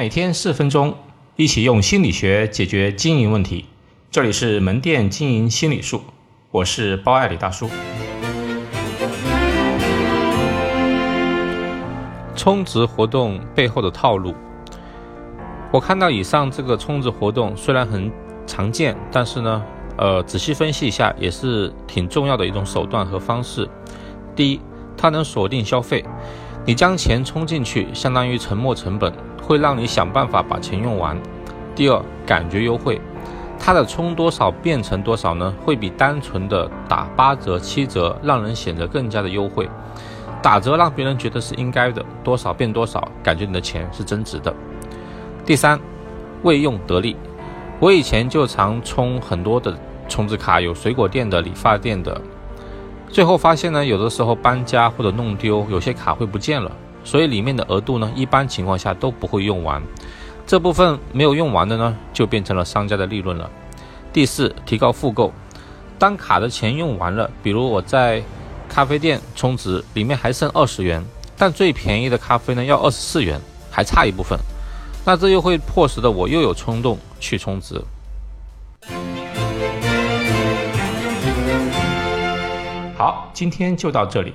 每天四分钟，一起用心理学解决经营问题。这里是门店经营心理术，我是包爱李大叔。充值活动背后的套路，我看到以上这个充值活动虽然很常见，但是呢，呃，仔细分析一下也是挺重要的一种手段和方式。第一，它能锁定消费，你将钱充进去，相当于沉没成本，会让你想办法把钱用完。第二，感觉优惠，它的充多少变成多少呢？会比单纯的打八折、七折让人显得更加的优惠。打折让别人觉得是应该的，多少变多少，感觉你的钱是增值的。第三，未用得利。我以前就常充很多的充值卡，有水果店的、理发店的。最后发现呢，有的时候搬家或者弄丢，有些卡会不见了，所以里面的额度呢，一般情况下都不会用完。这部分没有用完的呢，就变成了商家的利润了。第四，提高复购。当卡的钱用完了，比如我在咖啡店充值，里面还剩二十元，但最便宜的咖啡呢要二十四元，还差一部分，那这又会迫使的我又有冲动去充值。好，今天就到这里，